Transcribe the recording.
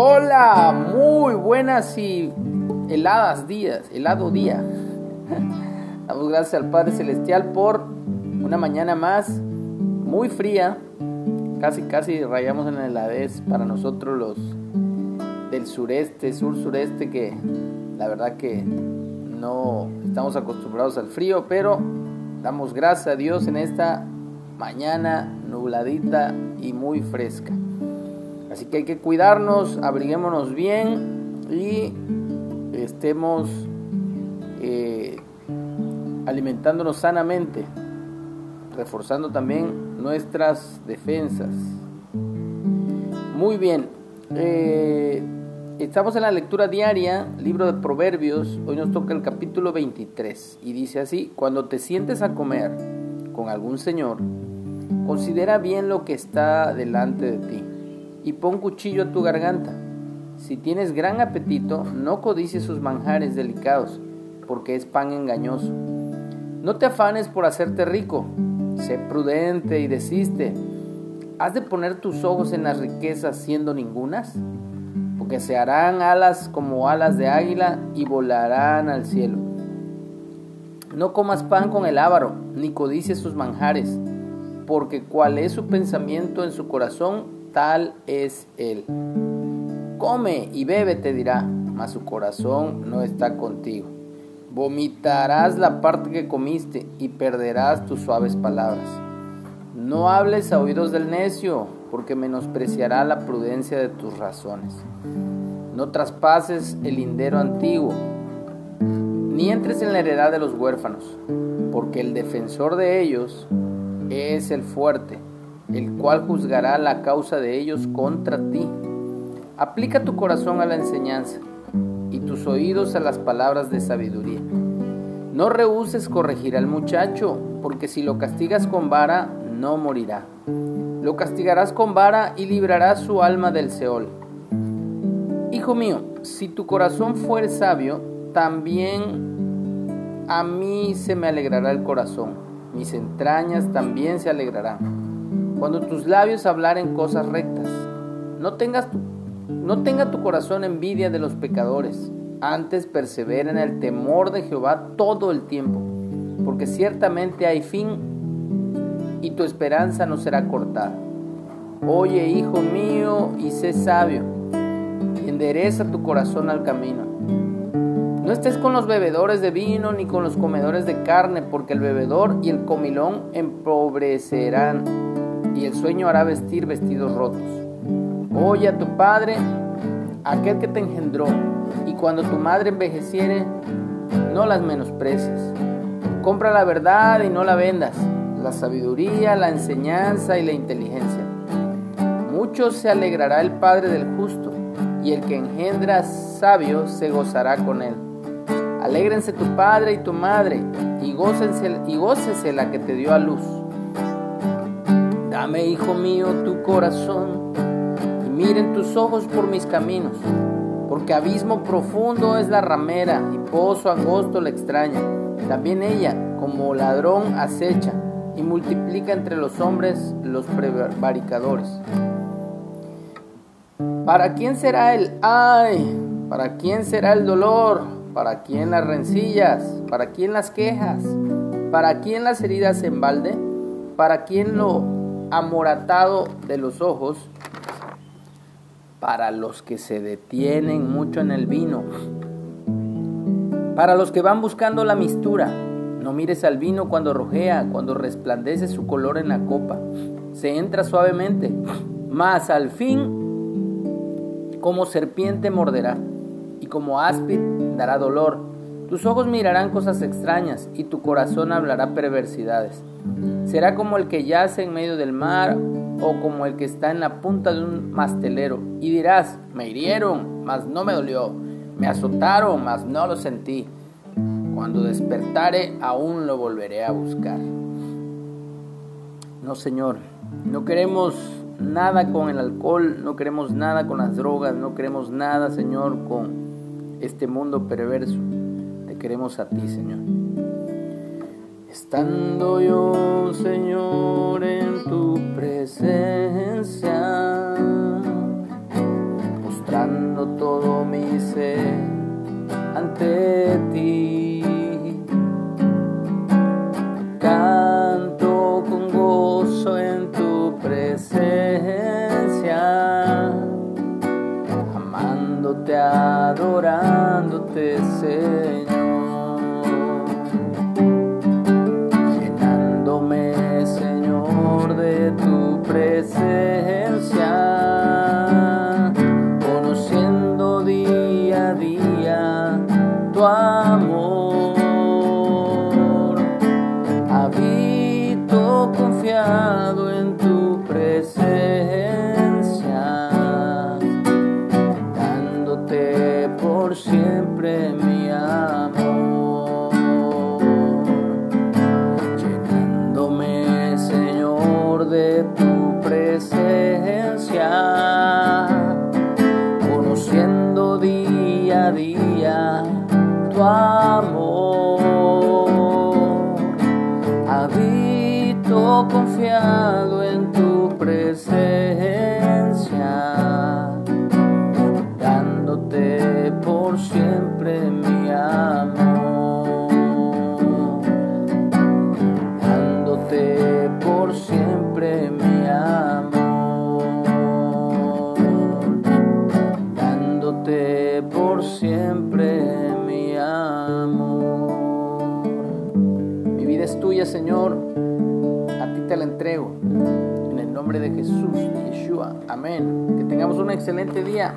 Hola, muy buenas y heladas días, helado día. Damos gracias al Padre Celestial por una mañana más muy fría. Casi, casi rayamos en la heladez para nosotros los del sureste, sur-sureste, que la verdad que no estamos acostumbrados al frío, pero damos gracias a Dios en esta mañana nubladita y muy fresca. Así que hay que cuidarnos, abriguémonos bien y estemos eh, alimentándonos sanamente, reforzando también nuestras defensas. Muy bien, eh, estamos en la lectura diaria, libro de Proverbios, hoy nos toca el capítulo 23 y dice así, cuando te sientes a comer con algún señor, considera bien lo que está delante de ti y pon cuchillo a tu garganta. Si tienes gran apetito, no codices sus manjares delicados, porque es pan engañoso. No te afanes por hacerte rico, sé prudente y desiste. ¿Has de poner tus ojos en las riquezas siendo ningunas? Porque se harán alas como alas de águila y volarán al cielo. No comas pan con el ávaro, ni codices sus manjares, porque cual es su pensamiento en su corazón, tal es él. Come y bebe, te dirá, mas su corazón no está contigo. Vomitarás la parte que comiste y perderás tus suaves palabras. No hables a oídos del necio, porque menospreciará la prudencia de tus razones. No traspases el lindero antiguo, ni entres en la heredad de los huérfanos, porque el defensor de ellos es el fuerte el cual juzgará la causa de ellos contra ti. Aplica tu corazón a la enseñanza y tus oídos a las palabras de sabiduría. No rehuses corregir al muchacho, porque si lo castigas con vara, no morirá. Lo castigarás con vara y librarás su alma del Seol. Hijo mío, si tu corazón fuere sabio, también a mí se me alegrará el corazón, mis entrañas también se alegrarán cuando tus labios hablaren cosas rectas. No, tengas tu, tenga tu corazón envidia de los pecadores, antes persevera en el temor de Jehová todo el tiempo, porque ciertamente hay fin y tu esperanza no será cortada. Oye, hijo mío, y sé sabio, y endereza tu corazón al camino. No estés con los bebedores de vino ni con los comedores de carne, porque el bebedor y el comilón empobrecerán y el sueño hará vestir vestidos rotos. Oye a tu padre, aquel que te engendró, y cuando tu madre envejeciere, no las menosprecies. Compra la verdad y no la vendas, la sabiduría, la enseñanza y la inteligencia. Mucho se alegrará el padre del justo, y el que engendra sabio se gozará con él. Alégrense tu padre y tu madre, y, gócese la que te dio a luz. Dame, hijo mío, tu corazón y miren tus ojos por mis caminos, porque abismo profundo es la ramera y pozo angosto la extraña. También ella, como ladrón, acecha y multiplica entre los hombres los prevaricadores. ¿Para quién será el ay? ¿Para quién será el dolor? ¿Para quién las rencillas? ¿Para quién las quejas? ¿Para quién las heridas en balde? ¿Para quién lo amoratado de los ojos para los que se detienen mucho en el vino, para los que van buscando la mistura. No mires al vino cuando rojea, cuando resplandece su color en la copa. Se entra suavemente, mas al fin como serpiente morderá y como áspid dará dolor. Tus ojos mirarán cosas extrañas y tu corazón hablará perversidades. Será como el que yace en medio del mar o como el que está en la punta de un mastelero. Y dirás, me hirieron, mas no me dolió. Me azotaron, mas no lo sentí. Cuando despertare, aún lo volveré a buscar. No, Señor, no queremos nada con el alcohol, no queremos nada con las drogas, no queremos nada, Señor, con este mundo perverso. Te queremos a ti, Señor. Estando yo, Señor, en tu presencia, mostrando todo mi ser ante ti. Canto con gozo en tu presencia, amándote, adorándote, Señor. Tu presencia, confiado en tu presencia, dándote por siempre mi amor, dándote por siempre mi amor, dándote por siempre mi amor. Mi vida es tuya, Señor, a ti te la entrego. En el nombre de Jesús, Yeshua. Amén. Que tengamos un excelente día.